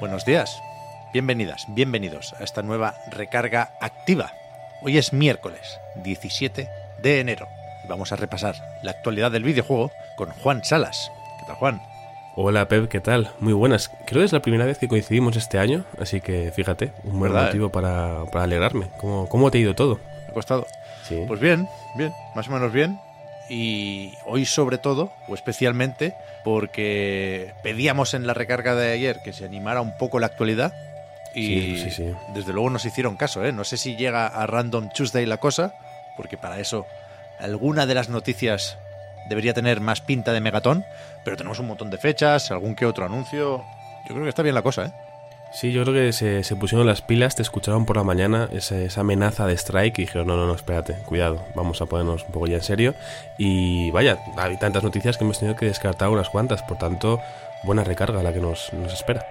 Buenos días, bienvenidas, bienvenidos a esta nueva recarga activa. Hoy es miércoles 17 de enero y vamos a repasar la actualidad del videojuego con Juan Salas. ¿Qué tal, Juan? Hola Pep, ¿qué tal? Muy buenas. Creo que es la primera vez que coincidimos este año, así que fíjate, un buen ¿Verdad, motivo para, para alegrarme. ¿Cómo, ¿Cómo te ha ido todo? ¿Te ha costado? Sí. Pues bien, bien, más o menos bien. Y hoy sobre todo, o especialmente, porque pedíamos en la recarga de ayer que se animara un poco la actualidad. Y Sí, sí, sí. desde luego nos hicieron caso, ¿eh? No sé si llega a Random Tuesday la cosa, porque para eso alguna de las noticias debería tener más pinta de megatón, pero tenemos un montón de fechas, algún que otro anuncio. Yo creo que está bien la cosa, ¿eh? Sí, yo creo que se, pusieron las pilas, te escucharon por la mañana esa, esa amenaza de strike y dijeron, no, no, no, espérate, cuidado, vamos a ponernos un poco ya en serio. Y vaya, hay tantas noticias que hemos tenido que descartar unas cuantas, por tanto, buena recarga la que nos, nos espera.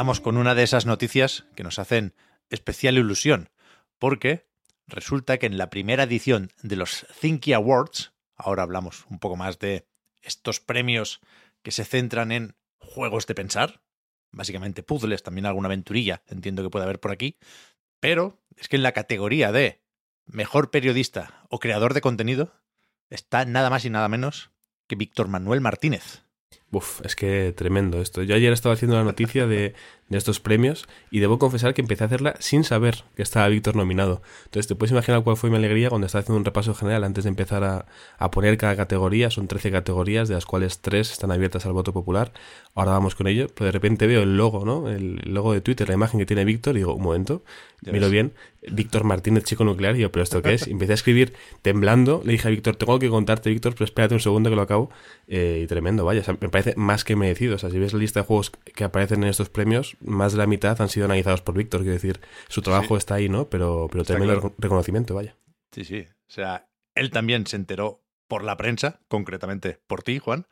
Empezamos con una de esas noticias que nos hacen especial ilusión, porque resulta que en la primera edición de los Thinky Awards, ahora hablamos un poco más de estos premios que se centran en juegos de pensar, básicamente puzzles, también alguna aventurilla, entiendo que puede haber por aquí, pero es que en la categoría de mejor periodista o creador de contenido está nada más y nada menos que Víctor Manuel Martínez. Uf, es que tremendo esto. Yo ayer estaba haciendo la noticia de, de estos premios y debo confesar que empecé a hacerla sin saber que estaba Víctor nominado. Entonces te puedes imaginar cuál fue mi alegría cuando estaba haciendo un repaso general antes de empezar a, a poner cada categoría. Son 13 categorías, de las cuales 3 están abiertas al voto popular. Ahora vamos con ello, pero de repente veo el logo, ¿no? El logo de Twitter, la imagen que tiene Víctor y digo, un momento, miro ves. bien, Víctor Martínez, chico nuclear, y yo, ¿pero esto qué es? Y empecé a escribir temblando, le dije a Víctor, tengo que contarte, Víctor, pero espérate un segundo que lo acabo. Eh, y tremendo, vaya, o sea, me parece más que merecido. O sea, si ves la lista de juegos que aparecen en estos premios, más de la mitad han sido analizados por Víctor, quiero decir, su trabajo está ahí, ¿no? Pero, pero claro. reco- reconocimiento, vaya. Sí, sí. O sea, él también se enteró por la prensa, concretamente por ti, Juan,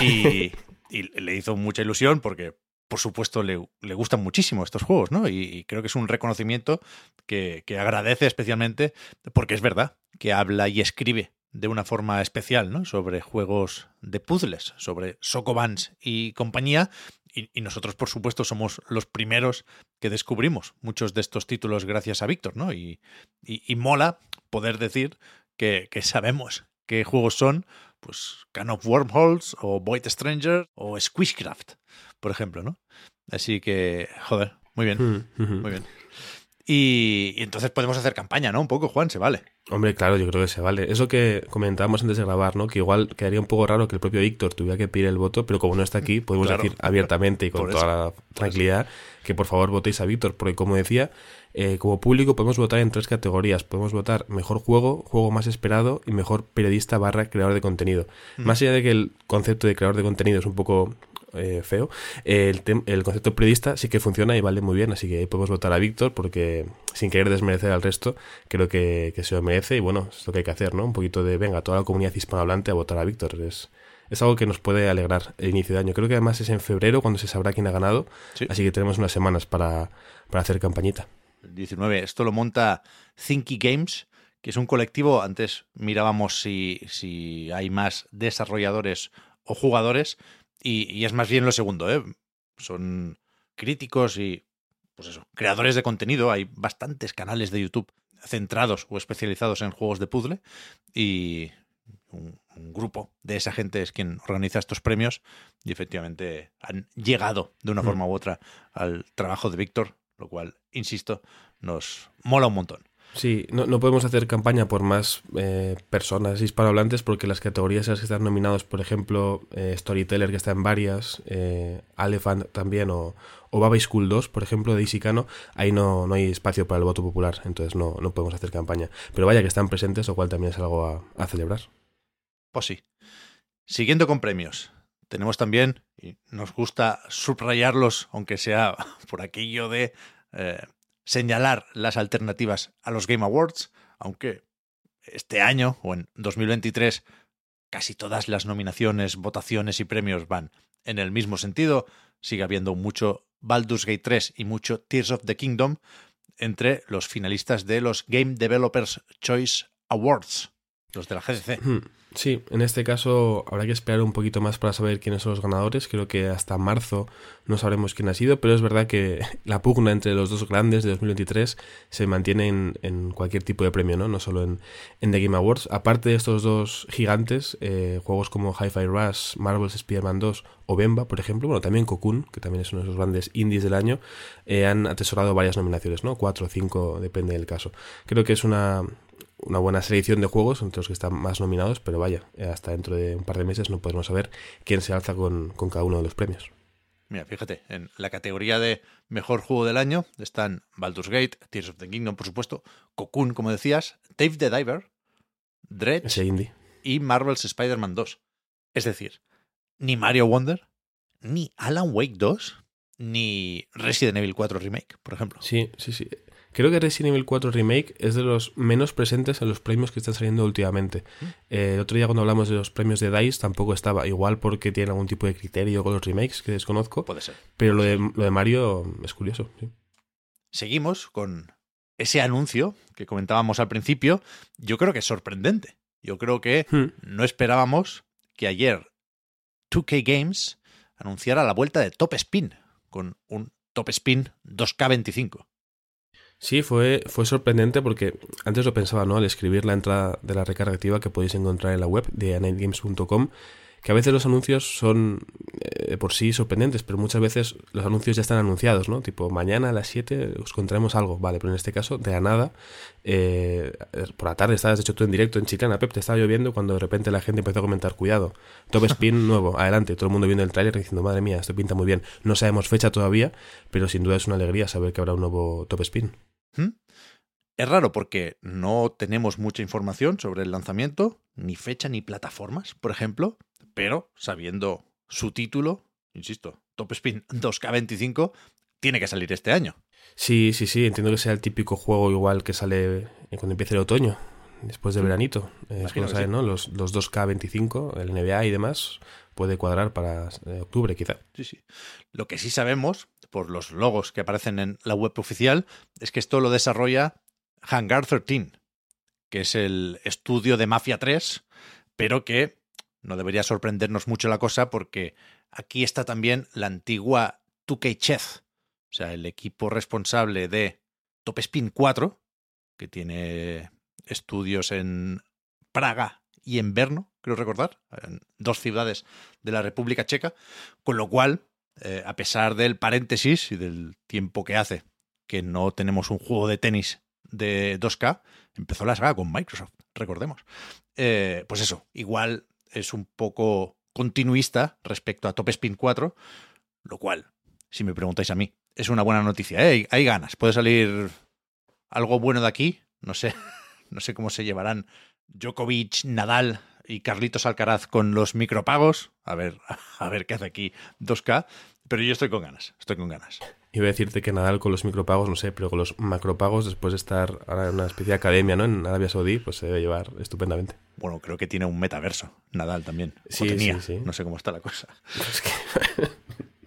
y, y le hizo mucha ilusión porque, por supuesto, le, le gustan muchísimo estos juegos, ¿no? Y, y creo que es un reconocimiento que, que agradece especialmente porque es verdad que habla y escribe de una forma especial, ¿no? Sobre juegos de puzzles, sobre Sokobans y compañía. Y, y nosotros, por supuesto, somos los primeros que descubrimos muchos de estos títulos gracias a Víctor, ¿no? Y, y, y mola poder decir que, que sabemos qué juegos son, pues Can of Wormholes o Void Stranger o Squishcraft, por ejemplo, ¿no? Así que, joder, muy bien, Mm, muy bien. Y, y entonces podemos hacer campaña, ¿no? Un poco, Juan, se vale. Hombre, claro, yo creo que se vale. Eso que comentábamos antes de grabar, ¿no? Que igual quedaría un poco raro que el propio Víctor tuviera que pedir el voto, pero como no está aquí, podemos Claro. decir abiertamente y con toda la tranquilidad que por favor votéis a Víctor, porque como decía, eh, como público podemos votar en tres categorías. Podemos votar mejor juego, juego más esperado y mejor periodista barra creador de contenido. Más allá de que el concepto de creador de contenido es un poco eh, feo, el, el concepto periodista sí que funciona y vale muy bien, así que ahí podemos votar a Víctor porque sin querer desmerecer al resto, creo que, que se lo merece y bueno, es lo que hay que hacer, ¿no? Un poquito de, venga, toda la comunidad hispanohablante a votar a Víctor. Es, es algo que nos puede alegrar el inicio de año. Creo que además es en febrero cuando se sabrá quién ha ganado, Sí. así que tenemos unas semanas para, para hacer campañita. El 19. Esto lo monta Thinky Games, que es un colectivo. Antes mirábamos si, si hay más desarrolladores o jugadores, y, y es más bien lo segundo, ¿eh? Son críticos y, pues eso, creadores de contenido. Hay bastantes canales de YouTube centrados o especializados en juegos de puzzle, y un, un grupo de esa gente es quien organiza estos premios, y efectivamente han llegado de una Mm. forma u otra al trabajo de Víctor, lo cual, insisto, nos mola un montón. Sí, no, no podemos hacer campaña por más eh, personas hispanohablantes porque las categorías en las que están nominados, por ejemplo, eh, Storyteller, que está en varias, eh, también, o, o Baba School 2, por ejemplo, de Isicano, ahí no, no hay espacio para el voto popular, entonces no, no podemos hacer campaña. Pero vaya que están presentes, lo cual también es algo a, a celebrar. Pues sí. Siguiendo con premios, tenemos también, y nos gusta subrayarlos, aunque sea por aquello de eh, señalar las alternativas a los Game Awards, aunque este año o en 2023 casi todas las nominaciones, votaciones y premios van en el mismo sentido, sigue habiendo mucho Baldur's Gate 3 y mucho Tears of the Kingdom entre los finalistas de los Game Developers Choice Awards, los de la. Hmm. Sí, en este caso habrá que esperar un poquito más para saber quiénes son los ganadores. Creo que hasta marzo no sabremos quién ha sido, pero es verdad que la pugna entre los dos grandes de 2023 se mantiene en, cualquier tipo de premio, ¿no? No solo en, en The Game Awards. Aparte de estos dos gigantes, eh, juegos como Hi-Fi Rush, Marvel's Spider-Man 2 o Bemba, por ejemplo, bueno, también Cocoon, que también es uno de esos grandes indies del año, eh, han atesorado varias nominaciones, ¿no? Cuatro o cinco, depende del caso. Creo que es una, una buena selección de juegos entre los que están más nominados, pero vaya, hasta dentro de un par de meses no podemos saber quién se alza con, con cada uno de los premios. Mira, fíjate, en la categoría de mejor juego del año están Baldur's Gate, Tears of the Kingdom, por supuesto, Cocoon, como decías, Dave the Diver, Dredge indie. y Marvel's Spider-Man 2. Es decir, ni Mario Wonder, ni Alan Wake 2, ni Resident Evil 4 Remake, por ejemplo. Sí, sí, sí. Creo que Resident Evil 4 Remake es de los menos presentes en los premios que están saliendo últimamente. Eh, el otro día cuando hablamos de los premios de DICE tampoco estaba, igual porque tiene algún tipo de criterio con los remakes que desconozco, Puede ser. pero lo de, lo de Mario es curioso. sí. Seguimos con ese anuncio que comentábamos al principio. Yo creo que es sorprendente. Yo creo que Hmm. no esperábamos que ayer 2K Games anunciara la vuelta de Top Spin con un Top Spin 2K25. Sí, fue, fue sorprendente porque antes lo pensaba, ¿no? Al escribir la entrada de la recarga activa que podéis encontrar en la web de anightgames.com, que a veces los anuncios son eh, por sí sorprendentes, pero muchas veces los anuncios ya están anunciados, ¿no? Tipo, mañana a las 7 os contaremos algo, vale, pero en este caso, de la nada, eh, por la tarde estabas, de hecho, tú en directo en Chiclana, Pep, te estaba lloviendo cuando de repente la gente empezó a comentar, cuidado, Top Spin nuevo, adelante, todo el mundo viendo el tráiler diciendo, madre mía, esto pinta muy bien. No sabemos fecha todavía, pero sin duda es una alegría saber que habrá un nuevo Top Spin. Es raro porque no tenemos mucha información sobre el lanzamiento, ni fecha ni plataformas, por ejemplo, pero sabiendo su título, insisto, Top Spin 2K25, tiene que salir este año. Sí, sí, sí, entiendo que sea el típico juego igual que sale cuando empiece el otoño, después de veranito. Eh. Los, los 2K25, el NBA y demás, puede cuadrar para eh, octubre quizá. Sí, sí. Lo que sí sabemos, por los logos que aparecen en la web oficial, es que esto lo desarrolla Hangar 13, que es el estudio de Mafia 3, pero que no debería sorprendernos mucho la cosa porque aquí está también la antigua 2K Chess, o sea, el equipo responsable de Top Spin 4, que tiene estudios en Praga y en Brno, creo recordar, en dos ciudades de la República Checa, con lo cual, eh, a pesar del paréntesis y del tiempo que hace que no tenemos un juego de tenis de 2K, empezó la saga con Microsoft, recordemos. Eh, pues eso, igual es un poco continuista respecto a Top Spin 4, lo cual, si me preguntáis a mí, es una buena noticia. ¿eh? Hay, hay ganas, puede salir algo bueno de aquí, no sé, no sé cómo se llevarán Djokovic, Nadal y Carlitos Alcaraz con los micropagos, a ver, a ver qué hace aquí 2K, pero yo estoy con ganas, estoy con ganas. Iba a decirte que Nadal con los micropagos, no sé, pero con los macropagos, después de estar ahora en una especie de academia, ¿no? En Arabia Saudí, pues se debe llevar estupendamente. Bueno, creo que tiene un metaverso, Nadal también. O Sí, tenía, sí, sí. no sé cómo está la cosa. Es que...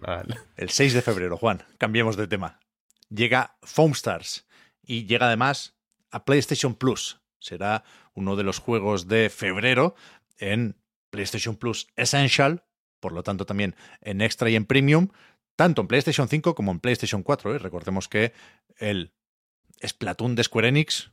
Nadal. El 6 de febrero, Juan, cambiemos de tema. Llega Foam Stars y llega además a PlayStation Plus. Será uno de los juegos de febrero en PlayStation Plus Essential, por lo tanto también en Extra y en Premium, tanto en PlayStation 5 como en PlayStation 4. ¿eh? Recordemos que el Splatoon de Square Enix,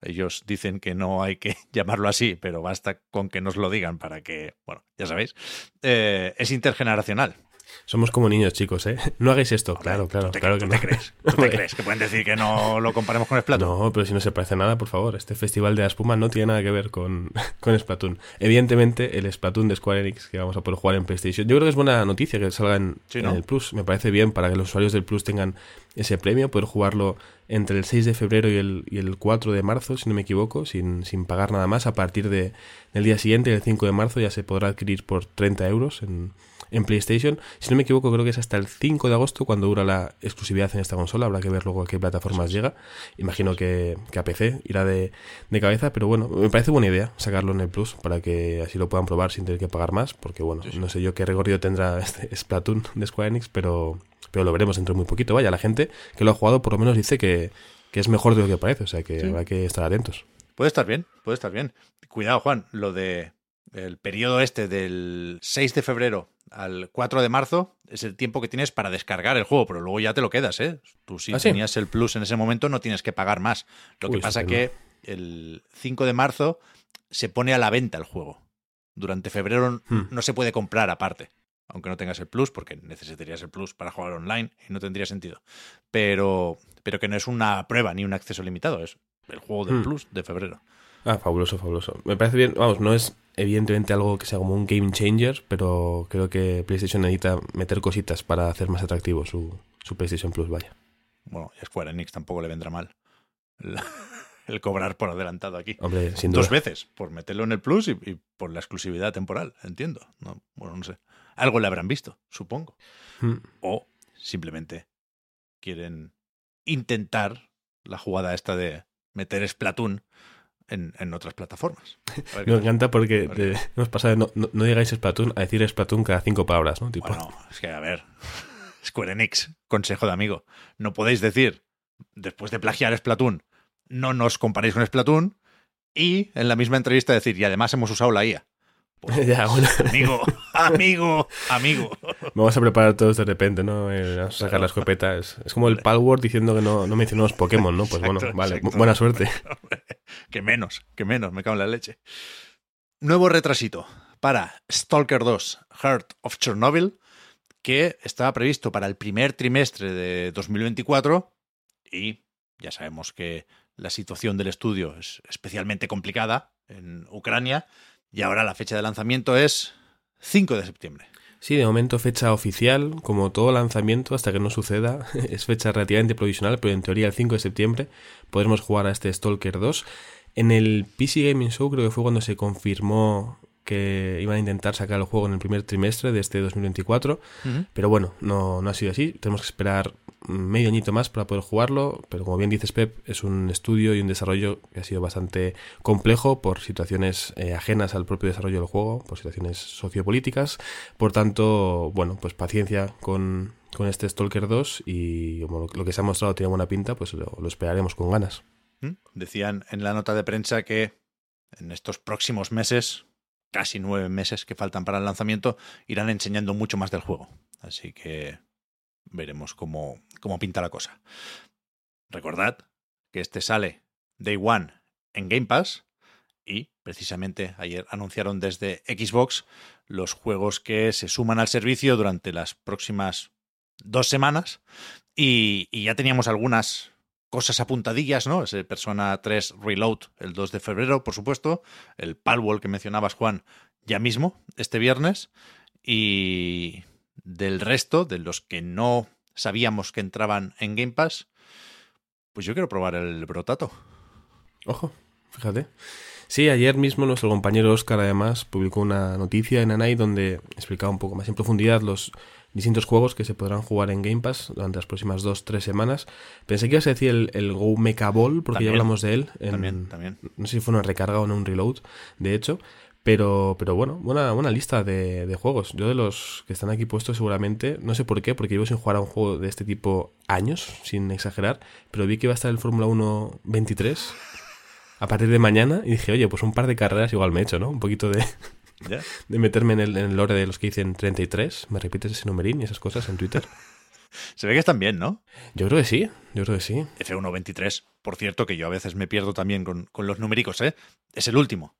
ellos dicen que no hay que llamarlo así, pero basta con que nos lo digan para que, bueno, ya sabéis, eh, es intergeneracional. Somos como niños, chicos, ¿eh? No hagáis esto. claro, claro, te, claro que no. Te crees? ¿Tú te crees que pueden decir que no lo comparemos con Splatoon? No, pero si no se parece nada, por favor. Este festival de la espuma no tiene nada que ver con, con Splatoon. Evidentemente, el Splatoon de Square Enix que vamos a poder jugar en PlayStation. Yo creo que es buena noticia que salga en, Sí, en ¿no? el Plus. Me parece bien para que los usuarios del Plus tengan ese premio, poder jugarlo entre el 6 de febrero y el, y el 4 de marzo, si no me equivoco, sin, sin pagar nada más. A partir de, del día siguiente, el 5 de marzo, ya se podrá adquirir por 30 euros en, en PlayStation. Si no me equivoco, creo que es hasta el 5 de agosto cuando dura la exclusividad en esta consola. Habrá que ver luego a qué plataformas llega. Imagino que, que a PC irá de, de cabeza, pero bueno, me parece buena idea sacarlo en el Plus para que así lo puedan probar sin tener que pagar más, porque bueno, no sé yo qué recorrido tendrá este Splatoon de Square Enix, pero, pero lo veremos dentro de muy poquito. Vaya, la gente que lo ha jugado por lo menos dice que, que es mejor de lo que parece, o sea que habrá que estar atentos. Puede estar bien, puede estar bien. Cuidado, Juan, lo de el periodo este del 6 de febrero al 4 de marzo es el tiempo que tienes para descargar el juego, pero luego ya te lo quedas, ¿eh? Tú si ¿Ah, sí? tenías el Plus en ese momomento no tienes que pagar más. Lo Uy, que pasa estupendo. que el 5 de marzo se pone a la venta el juego. Durante febrero Hmm. no se puede comprar aparte, aunque no tengas el Plus, porque necesitarías el Plus para jugar online y no tendría sentido. Pero, pero que no es una prueba ni un acceso limitado, es el juego del Hmm. Plus de febrero. Ah, fabuloso, fabuloso. Me parece bien, vamos, no es evidentemente algo que sea como un game changer, pero creo que PlayStation necesita meter cositas para hacer más atractivo su, su PlayStation Plus, vaya. Bueno, y Square Enix tampoco le vendrá mal el, el cobrar por adelantado aquí. Hombre, sin duda. Dos veces, por meterlo en el Plus y, y por la exclusividad temporal, entiendo. No, bueno, no sé. Algo le habrán visto, supongo. Mm. O simplemente quieren intentar la jugada esta de meter Splatoon en, en otras plataformas. Me tal. encanta porque Porque- de- hemos pasado de no, no, no digáis Splatoon a decir Splatoon cada cinco palabras, ¿no? Tipo, Bueno, es que a ver, Square Enix, consejo de amigo, no podéis decir, después de plagiar Splatoon, no nos comparéis con Splatoon y en la misma entrevista decir, y además hemos usado la IA. Pues, ya, bueno, amigo, amigo, amigo. vamos a preparar todos de repente, ¿no? Eh, vamos a sacar la escopeta. Es, es como el Palworld diciendo que no, no mencionamos Pokémon, ¿no? Pues bueno, vale, exacto. buena suerte. Que menos, que menos, me cago en la leche. Nuevo retrasito para Stalker 2, Heart of Chernobyl, que estaba previsto para el primer trimestre de 2024 y ya sabemos que la situación del estudio es especialmente complicada en Ucrania y ahora la fecha de lanzamiento es 5 de septiembre. Sí, de momento fecha oficial, como todo lanzamiento, hasta que no suceda, es fecha relativamente provisional, pero en teoría el 5 de septiembre podremos jugar a este Stalker 2. En el PC Gaming Show creo que fue cuando se confirmó que iban a intentar sacar el juego en el primer trimestre de este 2024, pero bueno, no, no ha sido así. Tenemos que esperar medio añito más para poder jugarlo, pero como bien dices Pep, es un estudio y un desarrollo que ha sido bastante complejo por situaciones eh, ajenas al propio desarrollo del juego, por situaciones sociopolíticas. Por tanto, bueno, pues paciencia con, con este Stalker 2 y como lo, lo que se ha mostrado tiene buena pinta, pues lo, lo esperaremos con ganas. ¿Mm? Decían en la nota de prensa que en estos próximos meses, casi nueve meses que faltan para el lanzamiento, irán enseñando mucho más del juego. Así que veremos cómo, cómo pinta la cosa. Recordad que este sale Day One en Game Pass y precisamente ayer anunciaron desde Xbox los juegos que se suman al servicio durante las próximas dos semanas y, y ya teníamos algunas cosas apuntadillas, ¿no? Ese Persona 3 Reload el 2 de febrero, por supuesto. El Palworld que mencionabas, Juan, ya mismo, este viernes. Y del resto, de los que no sabíamos que entraban en Game Pass, pues yo quiero probar el Brotato. Ojo, fíjate. Sí, ayer mismo nuestro compañero Oscar además publicó una noticia en Anai donde explicaba un poco más en profundidad los distintos juegos que se podrán jugar en Game Pass durante las próximas dos, tres semanas. Pensé que ibas a decir el, el Go Mecha Ball, porque ya hablamos de él. En, También, también. No sé si fue una recarga o no un reload, de hecho. Pero, pero bueno, buena, buena lista de, de juegos. Yo de los que están aquí puestos seguramente, no sé por qué, porque llevo sin jugar a un juego de este tipo años, sin exagerar, pero vi que iba a estar el Fórmula 1 23 a partir de mañana y dije, oye, pues un par de carreras igual me he hecho, ¿no? Un poquito de, ¿Ya? de meterme en el, en el lore de los que dicen 33. ¿Me repites ese numerín y esas cosas en Twitter? Se ve que están bien, ¿no? Yo creo que sí, yo creo que sí. F123, por cierto, que yo a veces me pierdo también con, con los numéricos, ¿eh? Es el último.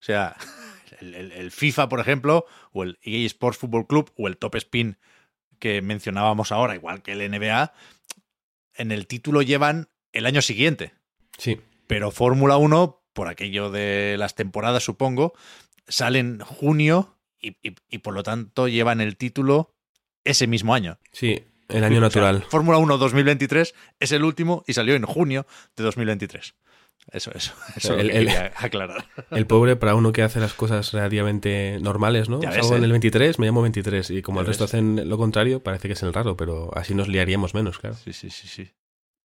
O sea, el, el- el FIFA, por ejemplo, o el EA Sports Football Club, o el Top Spin que mencionábamos ahora, igual que el NBA, en el título llevan el año siguiente. Sí. Pero Fórmula 1, por aquello de las temporadas, supongo, sale en junio y, y- y por lo tanto llevan el título ese mismo año. Sí, el año O sea, natural. Fórmula 1 2023 es el último y salió en junio de 2023. Eso, eso, eso el- aclarar. El pobre para uno que hace las cosas relativamente normales, ¿no? Ya ves, Salgo en ¿eh? el 23, me llamo 23. Y como el resto ves. hacen lo contrario, parece que es el raro, pero así nos liaríamos menos, claro. Sí, sí, sí, sí.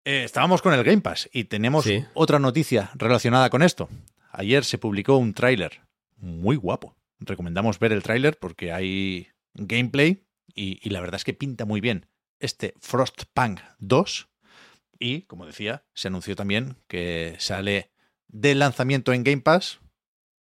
Eh, estábamos con el Game Pass y tenemos Sí. otra noticia relacionada con esto. Ayer se publicó un tráiler muy guapo. Recomendamos ver el tráiler porque hay gameplay y, y la verdad es que pinta muy bien este Frostpunk 2. Y, como decía, se anunció también que sale de lanzamiento en Game Pass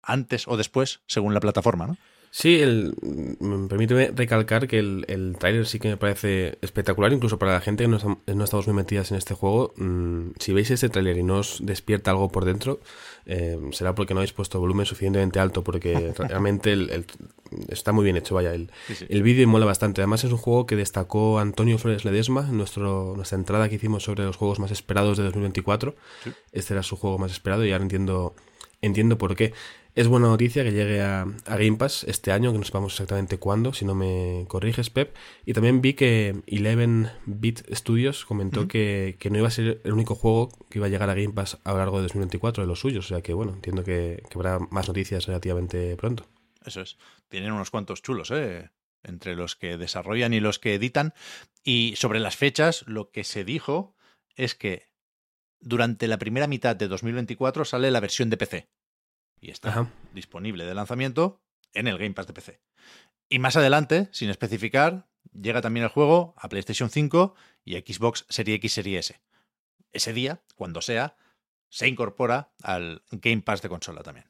antes o después, según la plataforma, ¿no? Sí, el, mm, permíteme recalcar que el, el tráiler sí que me parece espectacular, incluso para la gente que no, no estamos muy metidas en este juego. mm, si veis este tráiler y no os despierta algo por dentro, eh, será porque no habéis puesto volumen suficientemente alto, porque realmente el- el- está muy bien hecho, vaya. El, Sí, sí. el vídeo mola bastante. Además es un juego que destacó Antonio Flores Ledesma en nuestro, nuestra entrada que hicimos sobre los juegos más esperados de 2024. Sí. Este era su juego más esperado y ahora entiendo, entiendo por qué. Es buena noticia que llegue a, a Game Pass este año, que no sepamos exactamente cuándo, si no me corriges, Pep. Y también vi que 11-Bit Studios comentó que, que no iba a ser el único juego que iba a llegar a Game Pass a lo largo de 2024 de los suyos. O sea que, bueno, entiendo que, que habrá más noticias relativamente pronto. Eso es. Tienen unos cuantos chulos, ¿eh? Entre los que desarrollan y los que editan. Y sobre las fechas, lo que se dijo es que durante la primera mitad de 2024 sale la versión de PC. Y está Ajá. disponible de lanzamiento en el Game Pass de PC. Y más adelante, sin especificar, llega también el juego a PlayStation 5 y Xbox Series X Series S. Ese día, cuando sea, se incorpora al Game Pass de consola también.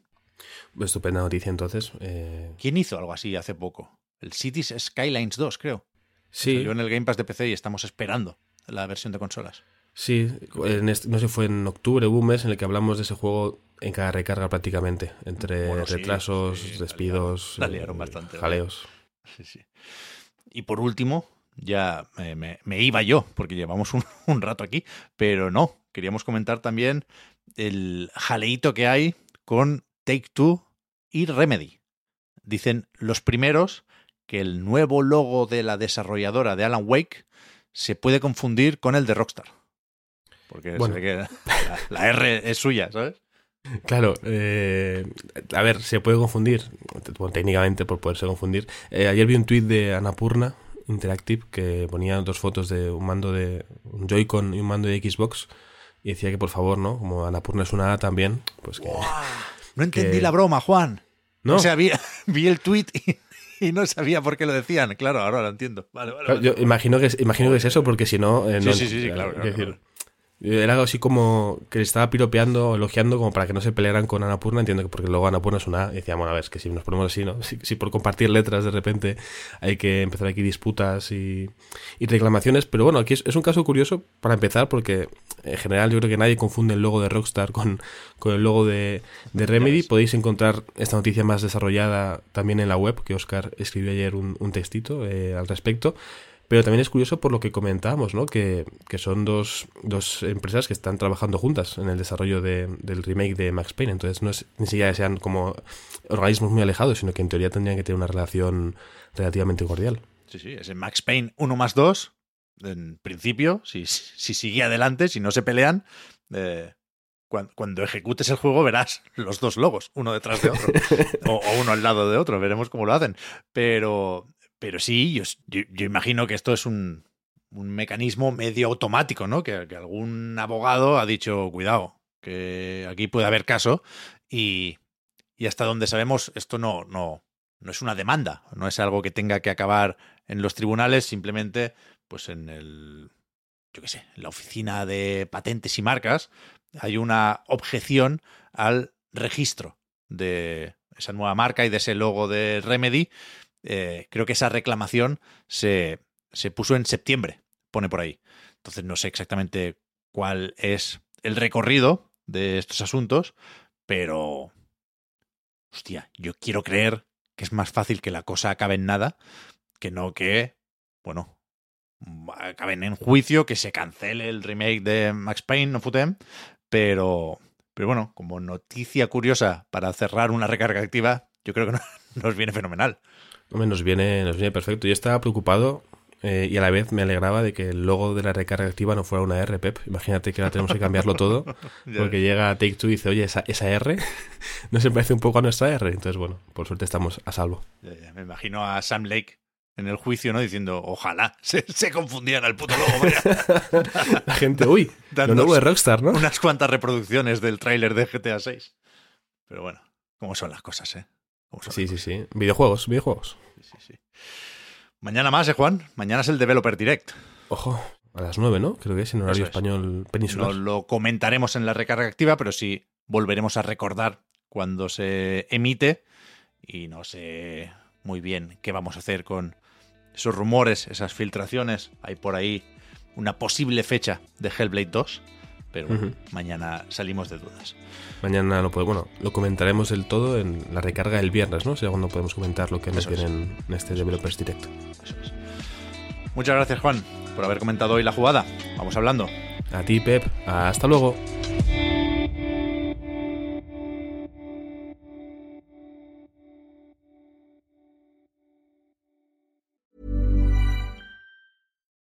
Estupenda noticia entonces. Eh, ¿Quién hizo algo así hace poco? El Cities Skylines 2, creo. sí, Salió en el Game Pass de PC y estamos esperando la versión de consolas. Sí, en este- no sé, fue en octubre, hubo un mes en el que hablamos de ese juego en cada recarga prácticamente, entre Bueno, sí, retrasos, sí, la despidos, liaron- la eh, liaron bastante, ¿verdad? jaleos. Sí. Y por último, ya eh, me, me iba yo, porque llevamos un, un rato aquí, pero no, queríamos comentar también el jaleíto que hay con Take Two y Remedy. Dicen los primeros que el nuevo logo de la desarrolladora de Alan Wake se puede confundir con el de Rockstar. Porque Bueno. se ve que la, la R es suya, ¿sabes? Claro, eh, a ver, se puede confundir, bueno, técnicamente por poderse confundir. Eh, ayer vi un tuit de Anapurna Interactive que ponía dos fotos de un mando de un Joy-Con y un mando de Xbox y decía que por favor, ¿no? Como Anapurna es una A también, pues que... No entendí Que- la broma, Juan. No, O sea, vi, vi el tweet y, y no sabía por qué lo decían. Claro, ahora lo entiendo. Vale, vale. Yo imagino que es, imagino que es eso, porque si no. eh, Sí, no- sí, sí, sí, claro, claro. Era algo así como que le estaba piropeando, elogiando, como para que no se pelearan con Anapurna. Entiendo que porque luego Anapurna es una. Y decía, bueno, a ver, es que si nos ponemos así, ¿no? Si, si por compartir letras de repente hay que empezar aquí disputas y, y reclamaciones. Pero bueno, aquí es, es un caso curioso para empezar, porque en general yo creo que nadie confunde el logo de Rockstar con, con el logo de, de Remedy. Podéis encontrar esta noticia más desarrollada también en la web, que Oscar escribió ayer un, un textito eh, al respecto. Pero también es curioso por lo que comentábamos, ¿no? Que, que son dos, dos empresas que están trabajando juntas en el desarrollo de- del remake de Max Payne. Entonces no es ni siquiera sean como organismos muy alejados, sino que en teoría tendrían que tener una relación relativamente cordial. Sí, sí, es en Max Payne 1 más 2. En principio, si, si sigue adelante, si no se pelean, eh, cuan- cuando, ejecutes el juego verás los dos logos, uno detrás de otro, o, o uno al lado de otro, veremos cómo lo hacen. Pero, pero sí, yo, imagino que esto es un, un mecanismo medio automático, ¿no? Que, que algún abogado ha dicho, cuidado, que aquí puede haber caso y, y hasta donde sabemos esto no, no, no es una demanda, no es algo que tenga que acabar en los tribunales, simplemente pues en el, yo qué sé, en la oficina de patentes y marcas hay una objeción al registro de esa nueva marca y de ese logo de Remedy. Eh, creo que esa reclamación se, se puso en septiembre, pone por ahí. Entonces no sé exactamente cuál es el recorrido de estos asuntos, pero... Hostia, yo quiero creer que es más fácil que la cosa acabe en nada que no que, bueno, acaben en juicio, que se cancele el remake de Max Payne, no Futem, pero, pero bueno, como noticia curiosa para cerrar una recarga activa, yo creo que nos viene fenomenal. Nos viene, nos viene perfecto. Yo estaba preocupado eh, y a la vez me alegraba de que el logo de la recarga activa no fuera una R, Pep. Imagínate que ahora tenemos que cambiarlo todo porque llega Take Two y dice, oye, esa, esa R no se parece un poco a nuestra R. Entonces, bueno, por suerte estamos a salvo. me imagino a Sam Lake en el juicio, ¿no? Diciendo, ojalá se, se confundieran al puto logo. Vaya. la gente, uy, lo nuevo de Rockstar, ¿no? Unas cuantas reproducciones del tráiler de GTA 6. Pero bueno, cómo son las cosas, ¿eh? Sí, sí, sí. Videojuegos, videojuegos. Sí, sí, Mañana más, ¿eh, Juan? Mañana es el Developer Direct. Ojo, a las 9, ¿no? Creo que es en horario español peninsular. No lo comentaremos en la recarga activa, pero sí volveremos a recordar cuando se emite. Y no sé muy bien qué vamos a hacer con esos rumores, esas filtraciones. Hay por ahí una posible fecha de Hellblade 2 pero mañana salimos de dudas. Mañana lo bueno, lo comentaremos del todo en la recarga del viernes, ¿no? O sea, cuando podemos comentar lo que nos viene en, este Developers Direct. Muchas gracias, Juan, por haber comentado hoy la jugada. Vamos hablando. A ti, Pep. Hasta luego.